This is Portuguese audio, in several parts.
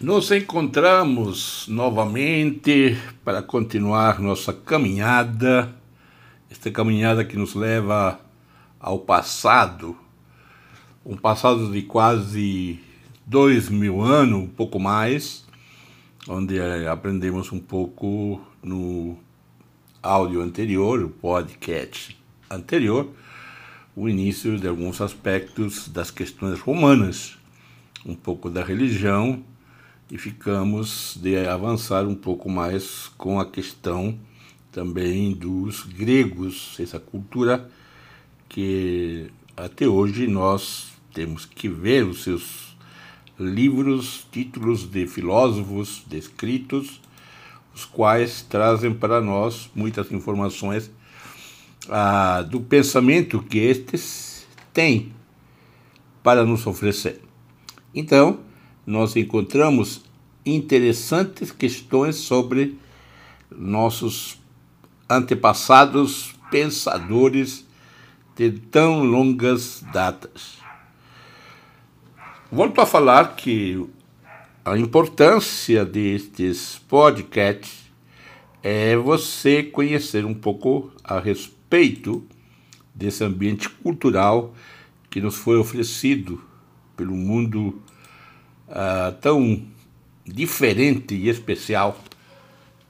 Nos encontramos novamente para continuar nossa caminhada, esta caminhada que nos leva ao passado, um passado de quase dois mil anos, um pouco mais, onde eh, aprendemos um pouco no áudio anterior, o podcast anterior, o início de alguns aspectos das questões romanas, um pouco da religião e ficamos de avançar um pouco mais com a questão também dos gregos, essa cultura que até hoje nós temos que ver os seus livros, títulos de filósofos descritos, os quais trazem para nós muitas informações ah, do pensamento que estes têm para nos oferecer. Então, nós encontramos interessantes questões sobre nossos antepassados pensadores de tão longas datas. Volto a falar que a importância destes podcasts é você conhecer um pouco a respeito desse ambiente cultural que nos foi oferecido pelo mundo uh, tão diferente e especial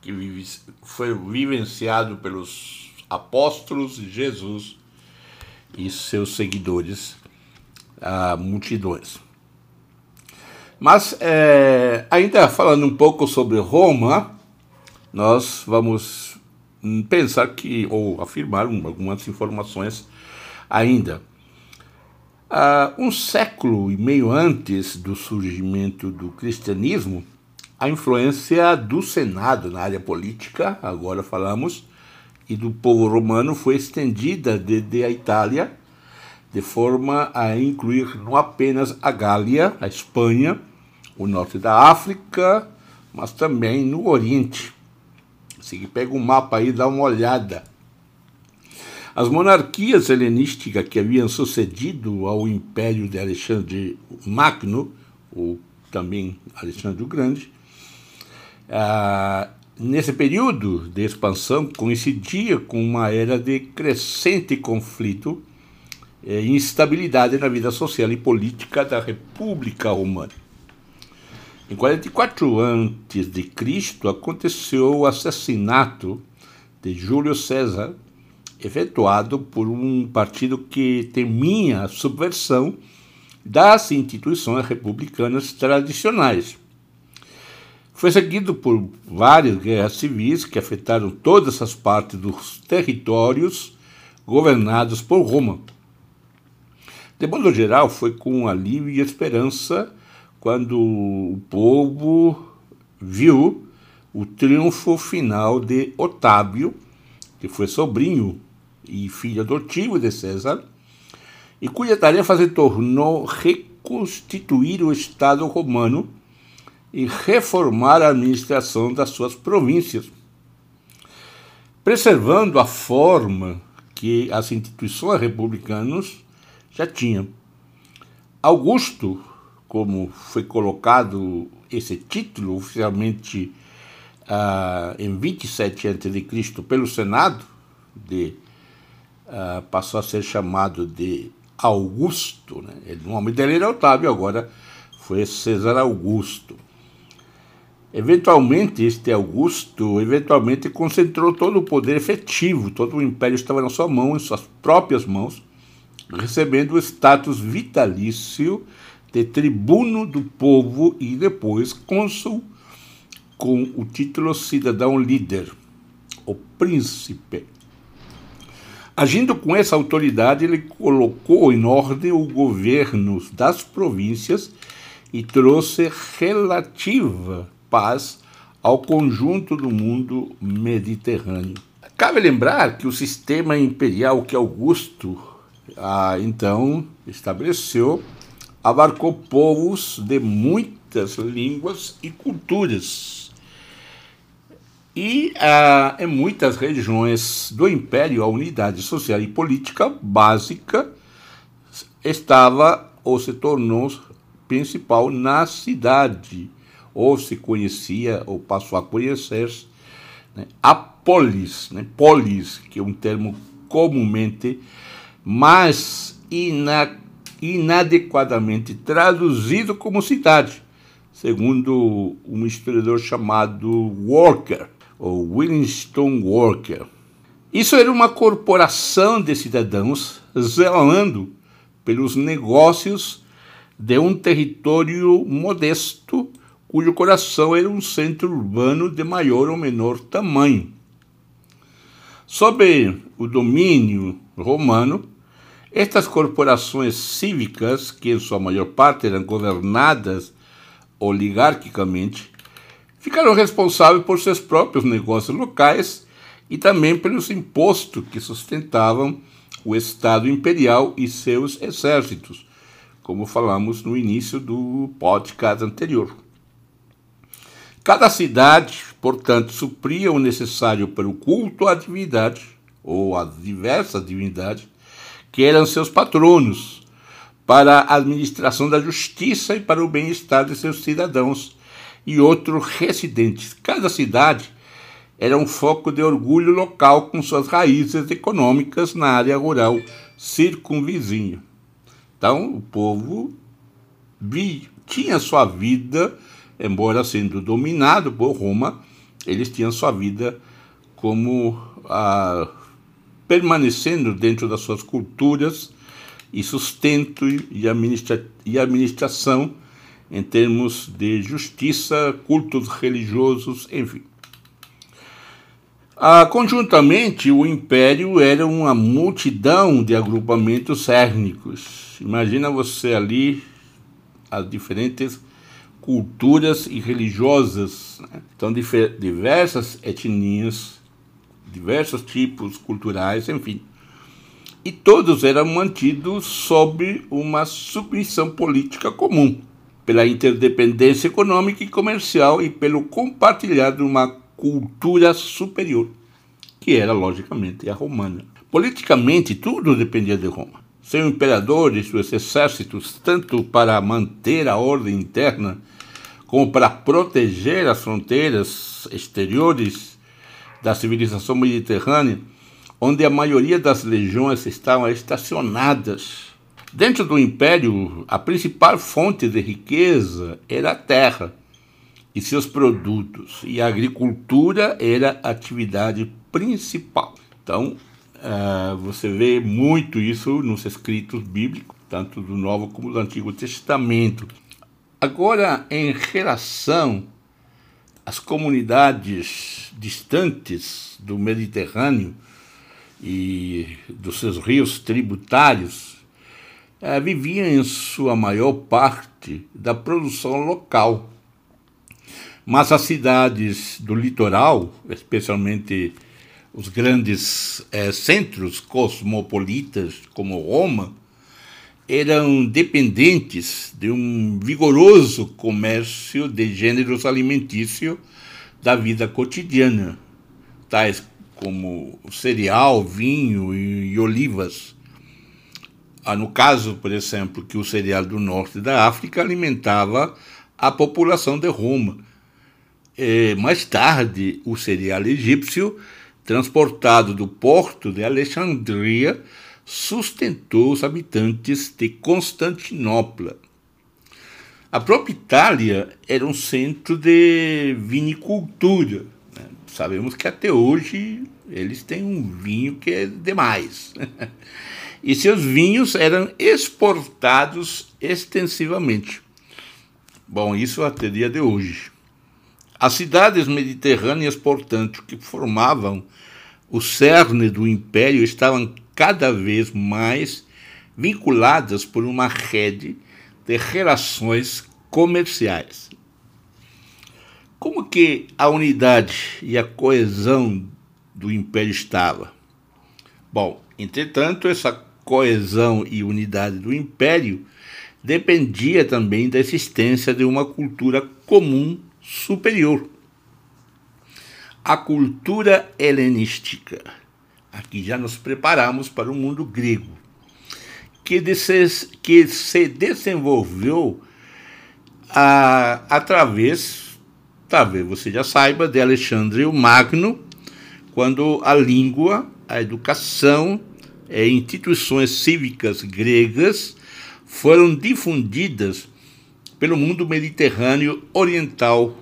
que foi vivenciado pelos apóstolos de Jesus e seus seguidores, uh, multidões. Mas, é, ainda falando um pouco sobre Roma, nós vamos pensar que, ou afirmar algumas informações ainda. Uh, um século e meio antes do surgimento do cristianismo, a influência do Senado na área política, agora falamos, e do povo romano foi estendida desde a Itália, de forma a incluir não apenas a Gália, a Espanha, o norte da África, mas também no Oriente. Se pega um mapa aí, dá uma olhada. As monarquias helenísticas que haviam sucedido ao império de Alexandre Magno, ou também Alexandre o Grande, ah, nesse período de expansão coincidia com uma era de crescente conflito e instabilidade na vida social e política da República Romana. Em 44 a.C., aconteceu o assassinato de Júlio César efetuado por um partido que temia a subversão das instituições republicanas tradicionais. Foi seguido por várias guerras civis que afetaram todas as partes dos territórios governados por Roma. De modo geral, foi com alívio e esperança quando o povo viu o triunfo final de Otávio, que foi sobrinho e filho adotivo de César, e cuja tarefa se tornou reconstituir o Estado romano e reformar a administração das suas províncias, preservando a forma que as instituições republicanas já tinham. Augusto, como foi colocado esse título oficialmente uh, em 27 a.C. pelo Senado de uh, passou a ser chamado de Augusto. Né? O nome dele era Otávio, agora foi César Augusto. Eventualmente, este Augusto eventualmente concentrou todo o poder efetivo, todo o império estava na sua mão, em suas próprias mãos, recebendo o status vitalício de tribuno do povo e depois cônsul com o título cidadão líder, o príncipe. Agindo com essa autoridade, ele colocou em ordem o governo das províncias e trouxe relativa paz ao conjunto do mundo mediterrâneo. Cabe lembrar que o sistema imperial que Augusto ah, então estabeleceu abarcou povos de muitas línguas e culturas e ah, em muitas regiões do Império, a unidade social e política básica estava ou se tornou principal na cidade ou se conhecia, ou passou a conhecer, né, a polis, né, polis, que é um termo comumente mais ina, inadequadamente traduzido como cidade, segundo um historiador chamado Walker, ou Winston Walker. Isso era uma corporação de cidadãos zelando pelos negócios de um território modesto, cujo coração era um centro urbano de maior ou menor tamanho. Sob o domínio romano, estas corporações cívicas, que em sua maior parte eram governadas oligarquicamente, ficaram responsáveis por seus próprios negócios locais e também pelos impostos que sustentavam o Estado imperial e seus exércitos, como falamos no início do podcast anterior. Cada cidade, portanto, supria o necessário para o culto à divindade, ou às diversas divindades, que eram seus patronos, para a administração da justiça e para o bem-estar de seus cidadãos e outros residentes. Cada cidade era um foco de orgulho local com suas raízes econômicas na área rural circunvizinha. Então, o povo tinha sua vida, embora sendo dominado por Roma, eles tinham sua vida como permanecendo dentro das suas culturas e sustento e, administra e administração em termos de justiça, cultos religiosos, enfim. Ah, conjuntamente, o império era uma multidão de agrupamentos étnicos. Imagina você ali as diferentes culturas e religiosas. Né? Então, diversas etnias, diversos tipos culturais, enfim. E todos eram mantidos sob uma submissão política comum pela interdependência econômica e comercial e pelo compartilhar de uma cultura superior, que era, logicamente, a romana. Politicamente, tudo dependia de Roma. Seu imperador e seus exércitos, tanto para manter a ordem interna como para proteger as fronteiras exteriores da civilização mediterrânea, onde a maioria das legiões estavam estacionadas Dentro do império, a principal fonte de riqueza era a terra e seus produtos, e a agricultura era a atividade principal. Então, uh, você vê muito isso nos escritos bíblicos, tanto do Novo como do Antigo Testamento. Agora, em relação às comunidades distantes do Mediterrâneo e dos seus rios tributários, é, viviam em sua maior parte da produção local. Mas as cidades do litoral, especialmente os grandes é, centros cosmopolitas como Roma, eram dependentes de um vigoroso comércio de gêneros alimentícios da vida cotidiana, tais como cereal, vinho e, e olivas no caso, por exemplo, que o cereal do norte da África alimentava a população de Roma. E, mais tarde, o cereal egípcio, transportado do porto de Alexandria, sustentou os habitantes de Constantinopla. A própria Itália era um centro de vinicultura. Né? Sabemos que até hoje eles têm um vinho que é demais. E seus vinhos eram exportados extensivamente. Bom, isso até dia de hoje. As cidades mediterrâneas, portanto, que formavam o cerne do império, estavam cada vez mais vinculadas por uma rede de relações comerciais. Como que a unidade e a coesão do império estava? Bom, entretanto, essa coesão e unidade do império dependia também da existência de uma cultura comum superior. A cultura helenística. Aqui já nos preparamos para o mundo grego, que, que se desenvolveu a, através talvez você já saiba, de Alexandre o Magno, quando a língua, a educação e instituições cívicas gregas foram difundidas pelo mundo mediterrâneo oriental.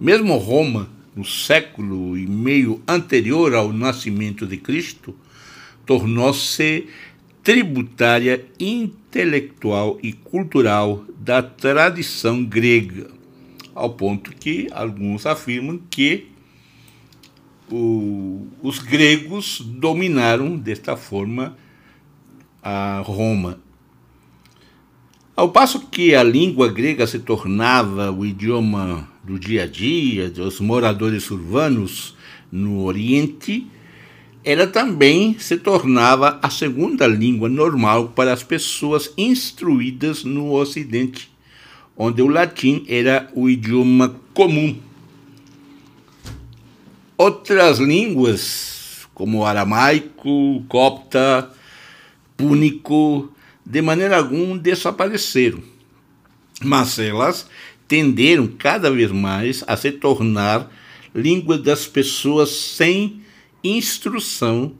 Mesmo Roma, no século e meio anterior ao nascimento de Cristo, tornou-se tributária intelectual e cultural da tradição grega, ao ponto que alguns afirmam que o, os gregos dominaram desta forma a Roma. Ao passo que a língua grega se tornava o idioma do dia a dia dos moradores urbanos no Oriente, ela também se tornava a segunda língua normal para as pessoas instruídas no Ocidente, onde o latim era o idioma comum. Outras línguas, como aramaico, copta, púnico, de maneira alguma desapareceram, mas elas tenderam cada vez mais a se tornar língua das pessoas sem instrução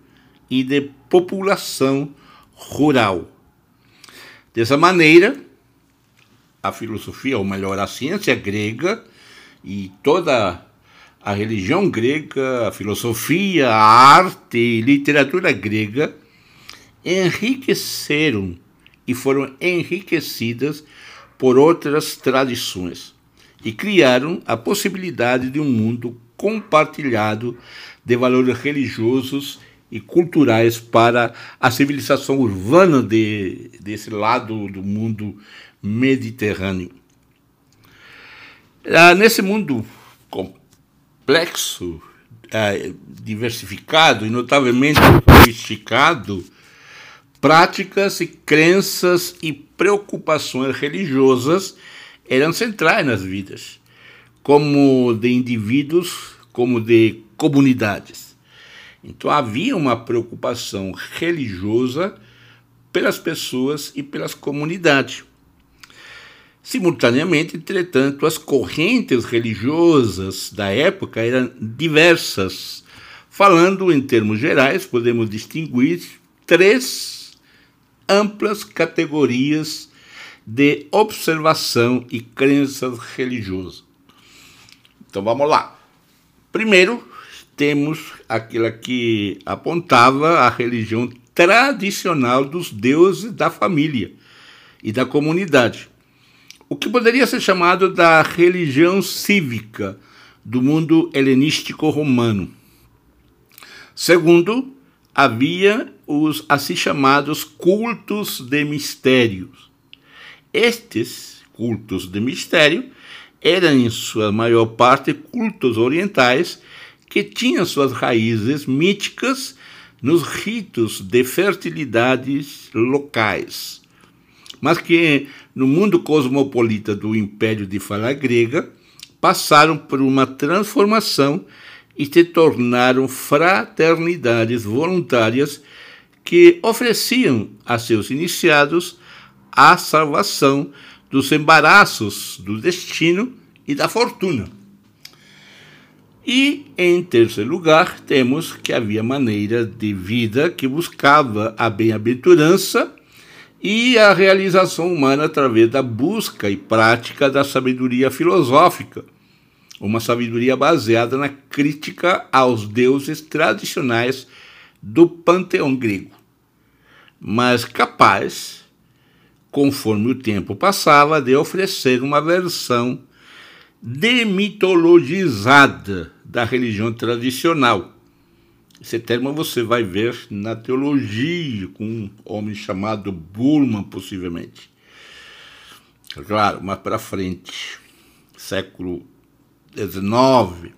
e de população rural. Dessa maneira, a filosofia, ou melhor, a ciência grega e toda a religião grega, a filosofia, a arte e literatura grega enriqueceram e foram enriquecidas por outras tradições e criaram a possibilidade de um mundo compartilhado de valores religiosos e culturais para a civilização urbana de, desse lado do mundo mediterrâneo. Ah, nesse mundo complexo, ah, diversificado e notavelmente sofisticado, práticas e crenças e preocupações religiosas eram centrais nas vidas, como de indivíduos, como de comunidades. Então havia uma preocupação religiosa pelas pessoas e pelas comunidades. Simultaneamente, entretanto, as correntes religiosas da época eram diversas. Falando em termos gerais, podemos distinguir três amplas categorias de observação e crenças religiosas. Então vamos lá. Primeiro, temos aquela que apontava a religião tradicional dos deuses da família e da comunidade. O que poderia ser chamado da religião cívica do mundo helenístico romano. Segundo, havia os assim chamados cultos de mistérios. Estes cultos de mistério eram, em sua maior parte, cultos orientais que tinham suas raízes míticas nos ritos de fertilidades locais, mas que, no mundo cosmopolita do Império de Fala Grega, passaram por uma transformação e se tornaram fraternidades voluntárias que ofereciam a seus iniciados a salvação dos embaraços do destino e da fortuna. E, em terceiro lugar, temos que havia maneira de vida que buscava a bem-aventurança e a realização humana através da busca e prática da sabedoria filosófica uma sabedoria baseada na crítica aos deuses tradicionais do panteão grego, mas capaz, conforme o tempo passava, de oferecer uma versão demitologizada da religião tradicional. Esse termo você vai ver na teologia, com um homem chamado Burman, possivelmente. Claro, mais para frente, século 19.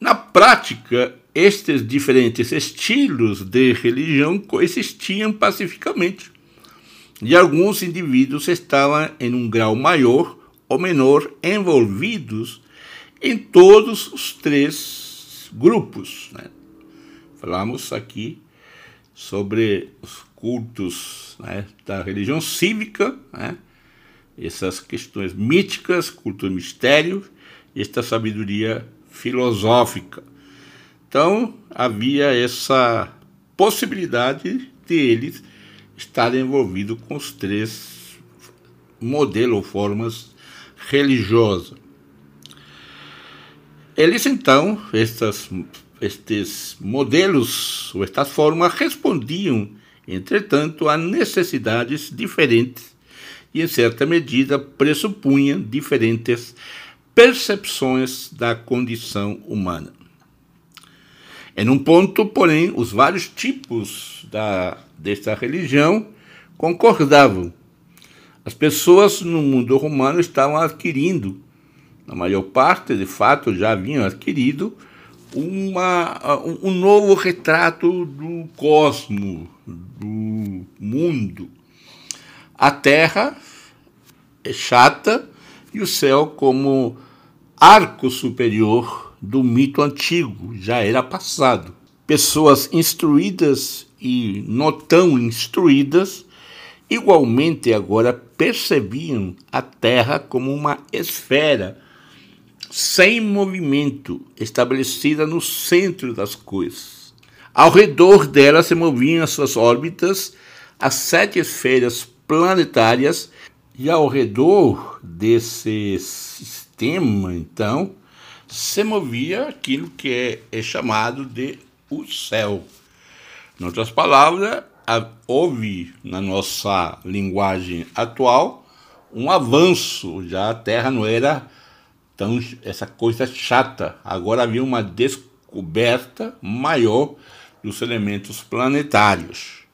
Na prática, estes diferentes estilos de religião coexistiam pacificamente, e alguns indivíduos estavam em um grau maior ou menor envolvidos em todos os três grupos. Né? Falamos aqui sobre os cultos né, da religião cívica, né, essas questões míticas, cultura mistério, esta sabedoria filosófica. Então, havia essa possibilidade de eles estarem envolvidos com os três modelos ou formas religiosas. Eles então, estas, estes modelos ou estas formas respondiam, entretanto, a necessidades diferentes e, em certa medida, pressupunham diferentes percepções da condição humana. Em um ponto, porém, os vários tipos da, desta religião concordavam. As pessoas no mundo romano estavam adquirindo, na maior parte, de fato, já haviam adquirido, uma, um novo retrato do cosmo, do mundo. A terra é chata e o céu como arco superior do mito antigo, já era passado. Pessoas instruídas e não tão instruídas igualmente agora percebiam a Terra como uma esfera sem movimento, estabelecida no centro das coisas. Ao redor dela se moviam as suas órbitas as sete esferas planetárias e ao redor desse sistema, então, se movia aquilo que é, é chamado de o céu. Em outras palavras, houve na nossa linguagem atual um avanço, já a Terra não era tão essa coisa chata, agora havia uma descoberta maior dos elementos planetários.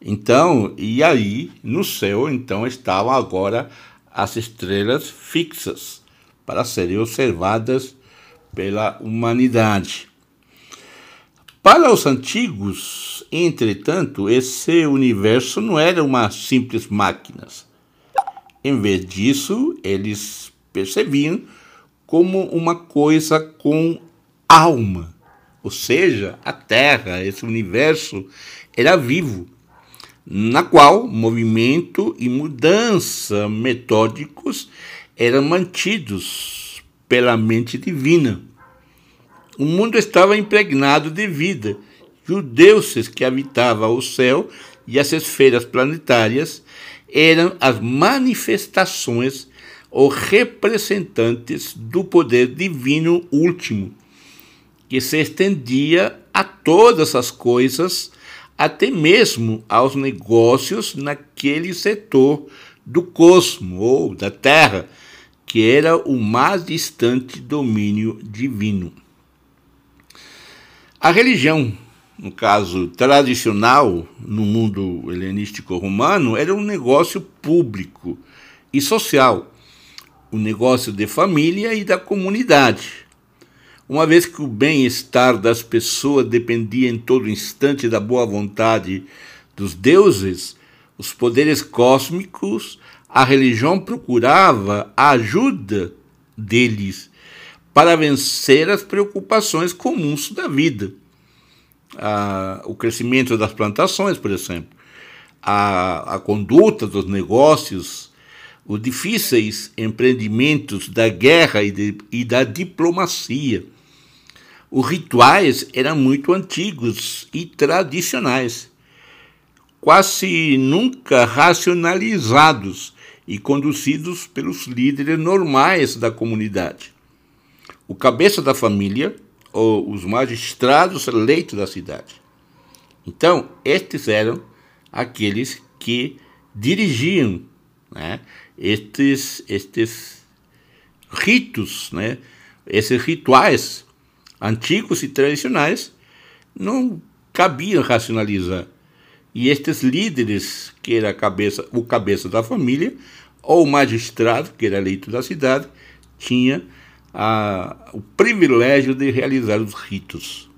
Então, e aí no céu então estavam agora as estrelas fixas para serem observadas pela humanidade. Para os antigos, entretanto, esse universo não era uma simples máquina. Em vez disso, eles percebiam como uma coisa com alma. Ou seja, a Terra, esse universo, era vivo na qual movimento e mudança metódicos eram mantidos pela mente divina. O mundo estava impregnado de vida, e os deuses que habitavam o céu e as esferas planetárias eram as manifestações ou representantes do poder divino último, que se estendia a todas as coisas até mesmo aos negócios naquele setor do cosmo ou da Terra, que era o mais distante domínio divino. A religião, no caso tradicional, no mundo helenístico romano, era um negócio público e social, um negócio de família e da comunidade uma vez que o bem-estar das pessoas dependia em todo instante da boa vontade dos deuses, os poderes cósmicos, a religião procurava a ajuda deles para vencer as preocupações comuns da vida. Ah, o crescimento das plantações, por exemplo, a, a conduta dos negócios, os difíceis empreendimentos da guerra e, de, e da diplomacia os rituais eram muito antigos e tradicionais, quase nunca racionalizados e conduzidos pelos líderes normais da comunidade. O cabeça da família ou os magistrados eleitos da cidade. Então, estes eram aqueles que dirigiam né, estes, estes ritos, né, esses rituais antigos e tradicionais, não cabiam racionalizar. E estes líderes, que era cabeça, o cabeça da família, ou o magistrado, que era eleito da cidade, tinha a, o privilégio de realizar os ritos.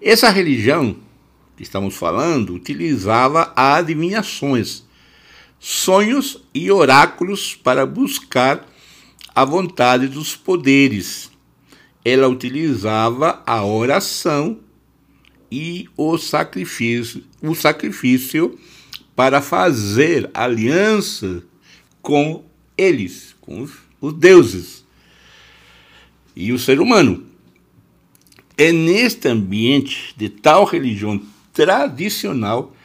Essa religião que estamos falando utilizava adivinhações, sonhos e oráculos para buscar a vontade dos poderes ela utilizava a oração e o sacrifício, o sacrifício para fazer aliança com eles, com os, os deuses e o ser humano. É neste ambiente de tal religião tradicional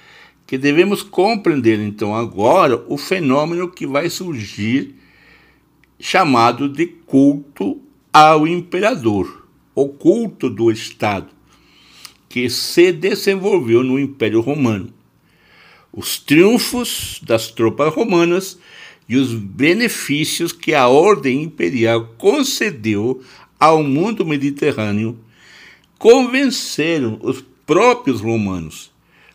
que devemos compreender então agora o fenômeno que vai surgir chamado de culto ao imperador, o culto do Estado, que se desenvolveu no Império Romano. Os triunfos das tropas romanas e os benefícios que a ordem imperial concedeu ao mundo mediterrâneo convenceram os próprios romanos,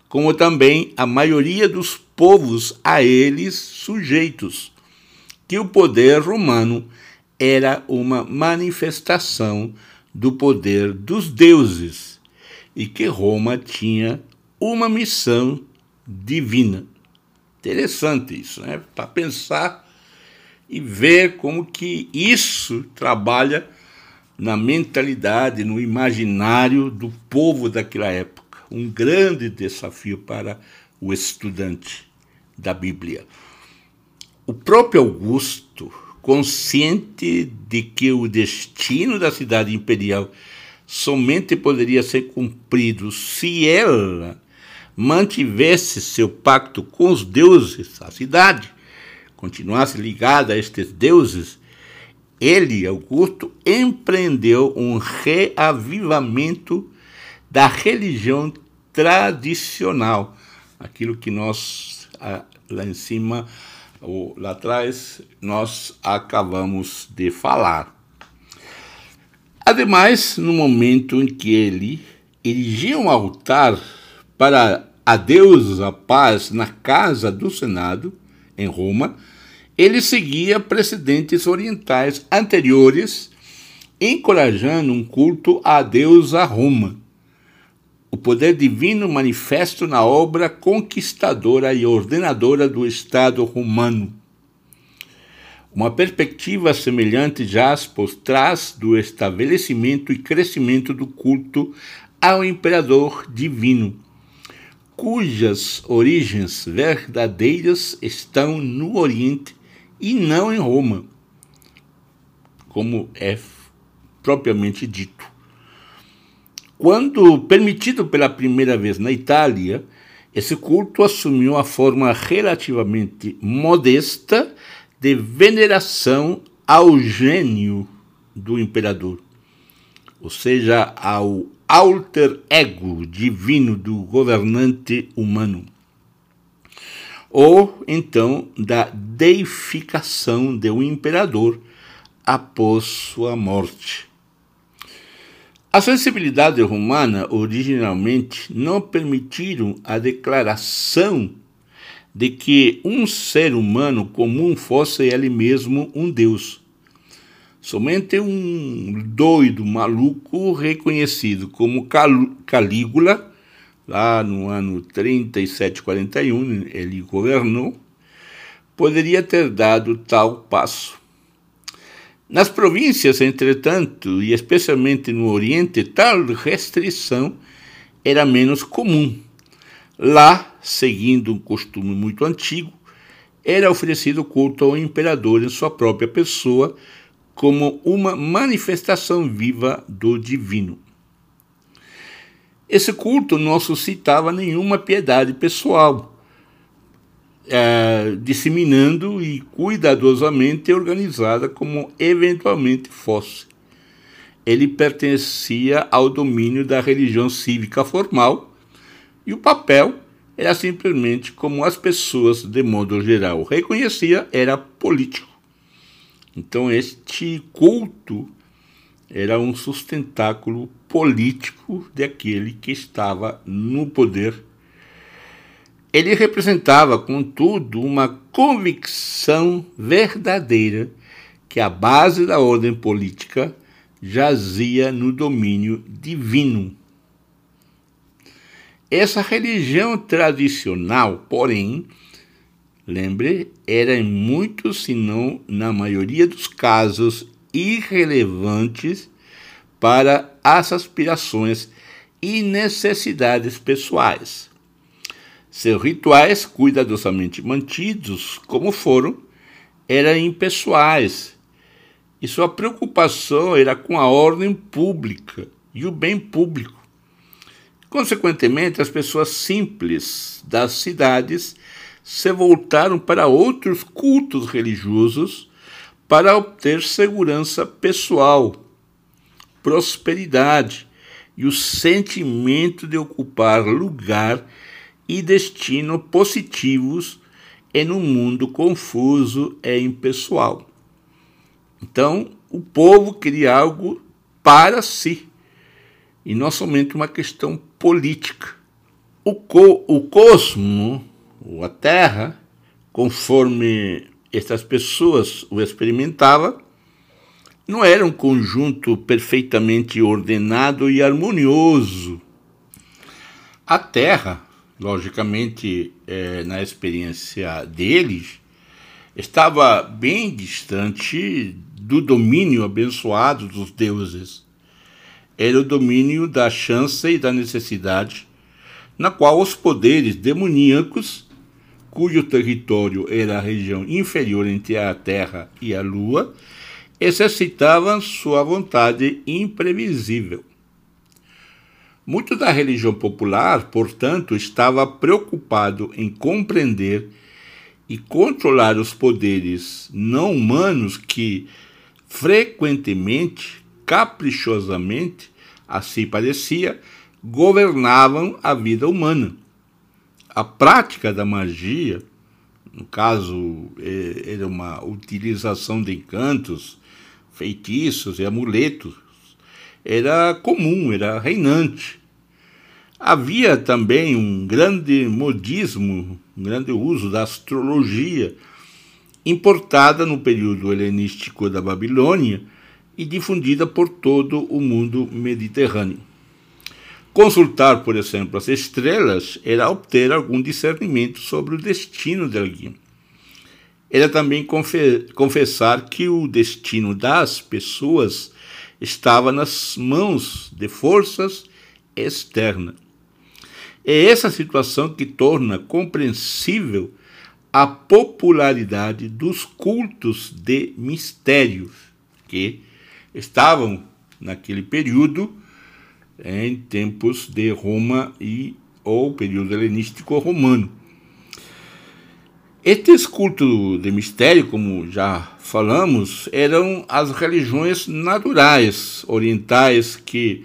como também a maioria dos povos a eles sujeitos, que o poder romano era uma manifestação do poder dos deuses e que Roma tinha uma missão divina. Interessante isso, né? Para pensar e ver como que isso trabalha na mentalidade, no imaginário do povo daquela época. Um grande desafio para o estudante da Bíblia. O próprio Augusto, consciente de que o destino da cidade imperial somente poderia ser cumprido se ela mantivesse seu pacto com os deuses, a cidade, continuasse ligada a estes deuses, ele, Augusto, empreendeu um reavivamento da religião tradicional, aquilo que nós lá em cima ou lá atrás nós acabamos de falar. Ademais, no momento em que ele erigia um altar para a deusa paz na casa do Senado, em Roma, ele seguia precedentes orientais anteriores, encorajando um culto à deusa Roma. O poder divino manifesto na obra conquistadora e ordenadora do Estado romano. Uma perspectiva semelhante jaz por trás do estabelecimento e crescimento do culto ao imperador divino cujas origens verdadeiras estão no Oriente e não em Roma, como é propriamente dito. Quando permitido pela primeira vez na Itália, esse culto assumiu a forma relativamente modesta de veneração ao gênio do imperador, ou seja, ao alter ego divino do governante humano, ou então da deificação de um imperador após sua morte. A sensibilidade romana originalmente não permitiram a declaração de que um ser humano comum fosse ele mesmo um deus Somente um doido maluco reconhecido como Calígula, lá no ano 3741, ele governou, poderia ter dado tal passo. Nas províncias, entretanto, e especialmente no Oriente, tal restrição era menos comum. Lá, seguindo um costume muito antigo, era oferecido culto ao imperador em sua própria pessoa, como uma manifestação viva do divino. Esse culto não suscitava nenhuma piedade pessoal, é, disseminando e cuidadosamente organizada como eventualmente fosse. Ele pertencia ao domínio da religião cívica formal e o papel era simplesmente como as pessoas, de modo geral, reconhecia, era político. Então, este culto era um sustentáculo político daquele que estava no poder. Ele representava, contudo, uma convicção verdadeira que a base da ordem política jazia no domínio divino. Essa religião tradicional, porém, lembre, era em muitos, se não na maioria dos casos, irrelevantes para as aspirações e necessidades pessoais. Seus rituais, cuidadosamente mantidos como foram, eram impessoais e sua preocupação era com a ordem pública e o bem público. Consequentemente, as pessoas simples das cidades se voltaram para outros cultos religiosos para obter segurança pessoal, prosperidade e o sentimento de ocupar lugar e destino positivos em um mundo confuso e impessoal. Então, o povo queria algo para si e não somente uma questão política. O, co o cosmo, ou a Terra, conforme estas pessoas o experimentavam, não era um conjunto perfeitamente ordenado e harmonioso. A Terra, logicamente, é, na experiência deles, estava bem distante do domínio abençoado dos deuses. Era o domínio da chance e da necessidade, na qual os poderes demoníacos, cujo território era a região inferior entre a Terra e a Lua, exercitavam sua vontade imprevisível. Muito da religião popular, portanto, estava preocupado em compreender e controlar os poderes não humanos que, frequentemente, caprichosamente, assim parecia, governavam a vida humana. A prática da magia, no caso, é, era uma utilização de encantos, feitiços e amuletos, era comum, era reinante. Havia também um grande modismo, um grande uso da astrologia, importada no período helenístico da Babilônia e difundida por todo o mundo mediterrâneo. Consultar, por exemplo, as estrelas era obter algum discernimento sobre o destino de alguém. Era também confessar que o destino das pessoas estava nas mãos de forças externas. É essa situação que torna compreensível a popularidade dos cultos de mistérios que estavam naquele período em tempos de Roma e ou período helenístico romano. Estes cultos de mistério, como já falamos, eram as religiões naturais orientais que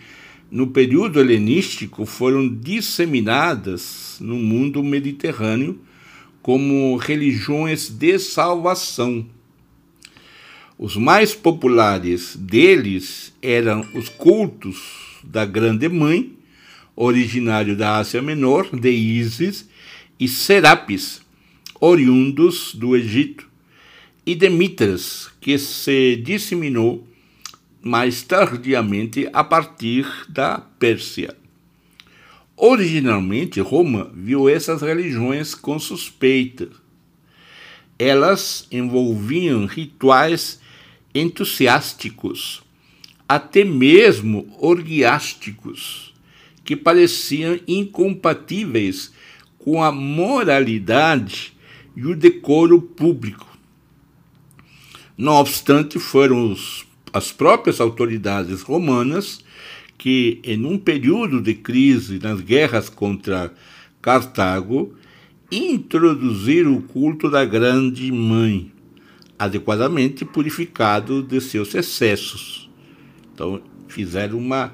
no período helenístico foram disseminadas no mundo mediterrâneo como religiões de salvação. Os mais populares deles eram os cultos da Grande Mãe, originário da Ásia Menor, de Ísis, e Serapis, oriundos do Egito, e de Mitras, que se disseminou mais tardiamente a partir da Pérsia. Originalmente, Roma viu essas religiões com suspeita. Elas envolviam rituais entusiásticos, até mesmo orgiásticos, que pareciam incompatíveis com a moralidade e o decoro público. Não obstante, foram os, as próprias autoridades romanas que, em um período de crise nas guerras contra Cartago, introduziram o culto da Grande Mãe, adequadamente purificado de seus excessos. Então, fizeram uma,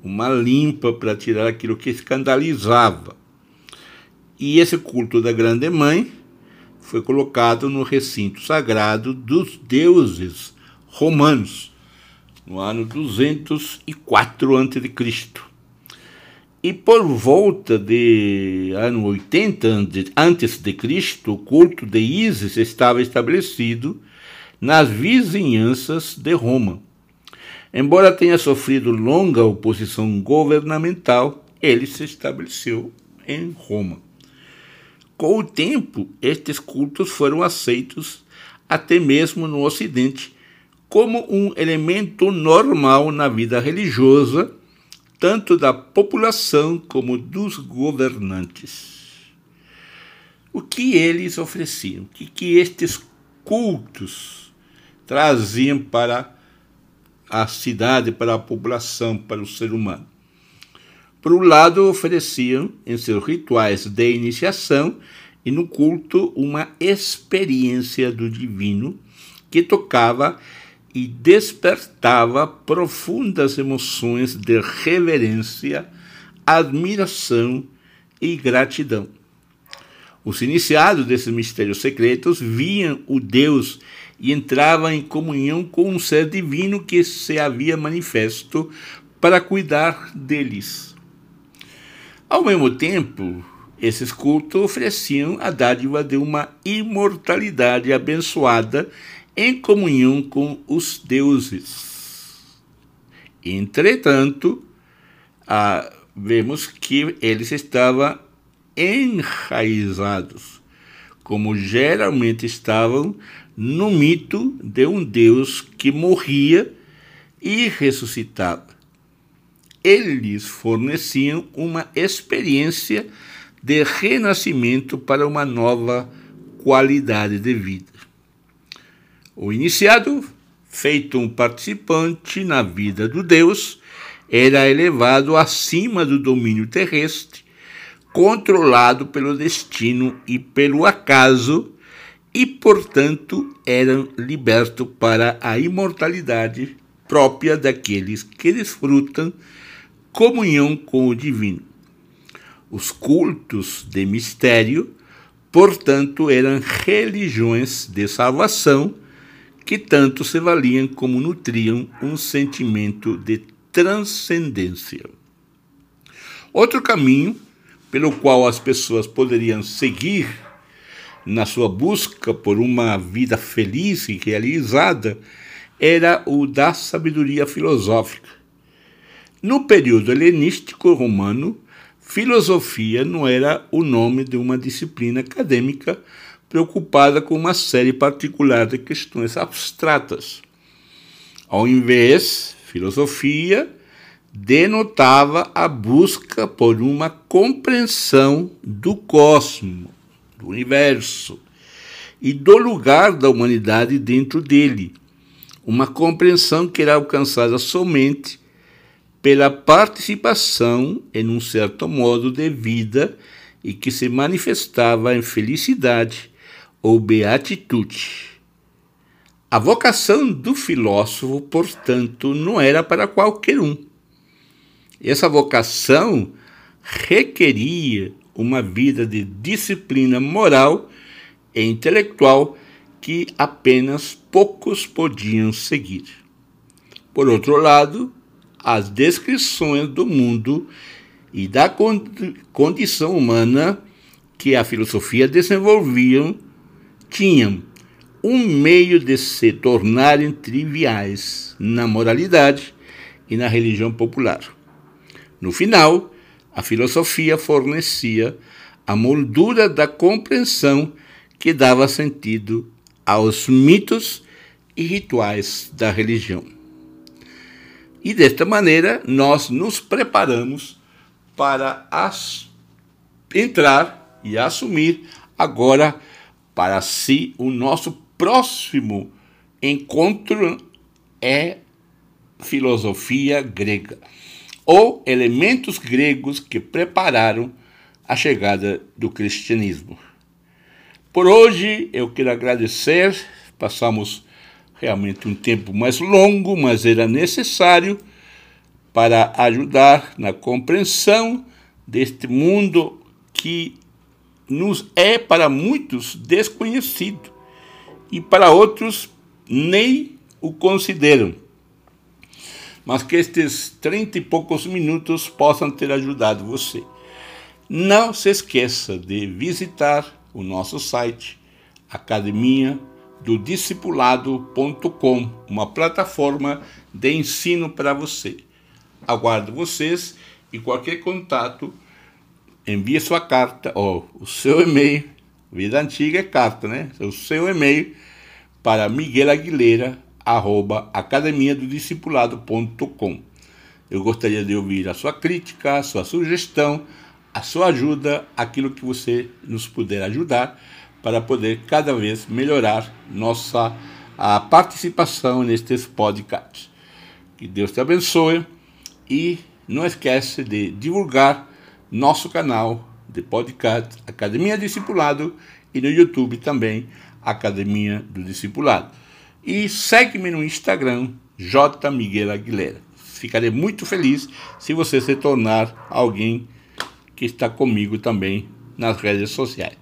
uma limpa para tirar aquilo que escandalizava. E esse culto da Grande Mãe foi colocado no recinto sagrado dos deuses romanos, no ano 204 a.C. E por volta de ano 80 antes de Cristo, o culto de Ísis estava estabelecido nas vizinhanças de Roma. Embora tenha sofrido longa oposição governamental, ele se estabeleceu em Roma. Com o tempo, estes cultos foram aceitos até mesmo no Ocidente como um elemento normal na vida religiosa, tanto da população como dos governantes. O que eles ofereciam? O que, estes cultos traziam para a cidade, para a população, para o ser humano. Por um lado, ofereciam em seus rituais de iniciação e no culto uma experiência do divino que tocava e despertava profundas emoções de reverência, admiração e gratidão. Os iniciados desses mistérios secretos viam o Deus e entravam em comunhão com um ser divino que se havia manifesto para cuidar deles. Ao mesmo tempo, esses cultos ofereciam a dádiva de uma imortalidade abençoada em comunhão com os deuses. Entretanto, ah, vemos que eles estavam enraizados, como geralmente estavam no mito de um Deus que morria e ressuscitava. Eles forneciam uma experiência de renascimento para uma nova qualidade de vida. O iniciado, feito um participante na vida do Deus, era elevado acima do domínio terrestre, controlado pelo destino e pelo acaso, e, portanto, eram libertos para a imortalidade própria daqueles que desfrutam comunhão com o divino. Os cultos de mistério, portanto, eram religiões de salvação que tanto se valiam como nutriam um sentimento de transcendência. Outro caminho pelo qual as pessoas poderiam seguir na sua busca por uma vida feliz e realizada era o da sabedoria filosófica. No período helenístico romano, filosofia não era o nome de uma disciplina acadêmica preocupada com uma série particular de questões abstratas. Ao invés, filosofia denotava a busca por uma compreensão do cosmos, do universo e do lugar da humanidade dentro dele, uma compreensão que era alcançada somente pela participação em um certo modo de vida e que se manifestava em felicidade ou beatitude. A vocação do filósofo, portanto, não era para qualquer um. Essa vocação requeria uma vida de disciplina moral e intelectual que apenas poucos podiam seguir. Por outro lado, as descrições do mundo e da condição humana que a filosofia desenvolviam tinham um meio de se tornarem triviais na moralidade e na religião popular. No final, a filosofia fornecia a moldura da compreensão que dava sentido aos mitos e rituais da religião. E desta maneira, nós nos preparamos para as, entrar e assumir agora para si o nosso próximo encontro é filosofia grega, ou elementos gregos que prepararam a chegada do cristianismo. Por hoje eu quero agradecer, passamos realmente um tempo mais longo, mas era necessário para ajudar na compreensão deste mundo que nos é para muitos desconhecido e para outros nem o consideram. Mas que estes trinta e poucos minutos possam ter ajudado você. Não se esqueça de visitar o nosso site academia do discipulado.com, uma plataforma de ensino para você. Aguardo vocês e qualquer contato, envie sua carta ou o seu e-mail. Vida antiga é carta, né? O seu e-mail para Miguel Aguilera, arroba academia do discipulado.com. Eu gostaria de ouvir a sua crítica, a sua sugestão, a sua ajuda, aquilo que você nos puder ajudar para poder cada vez melhorar nossa a participação nestes podcasts. Que Deus te abençoe e não esquece de divulgar nosso canal de podcast Academia Discipulado e no YouTube também Academia do Discipulado. E segue-me no Instagram J Miguel Aguilera. Ficarei muito feliz se você se tornar alguém que está comigo também nas redes sociais.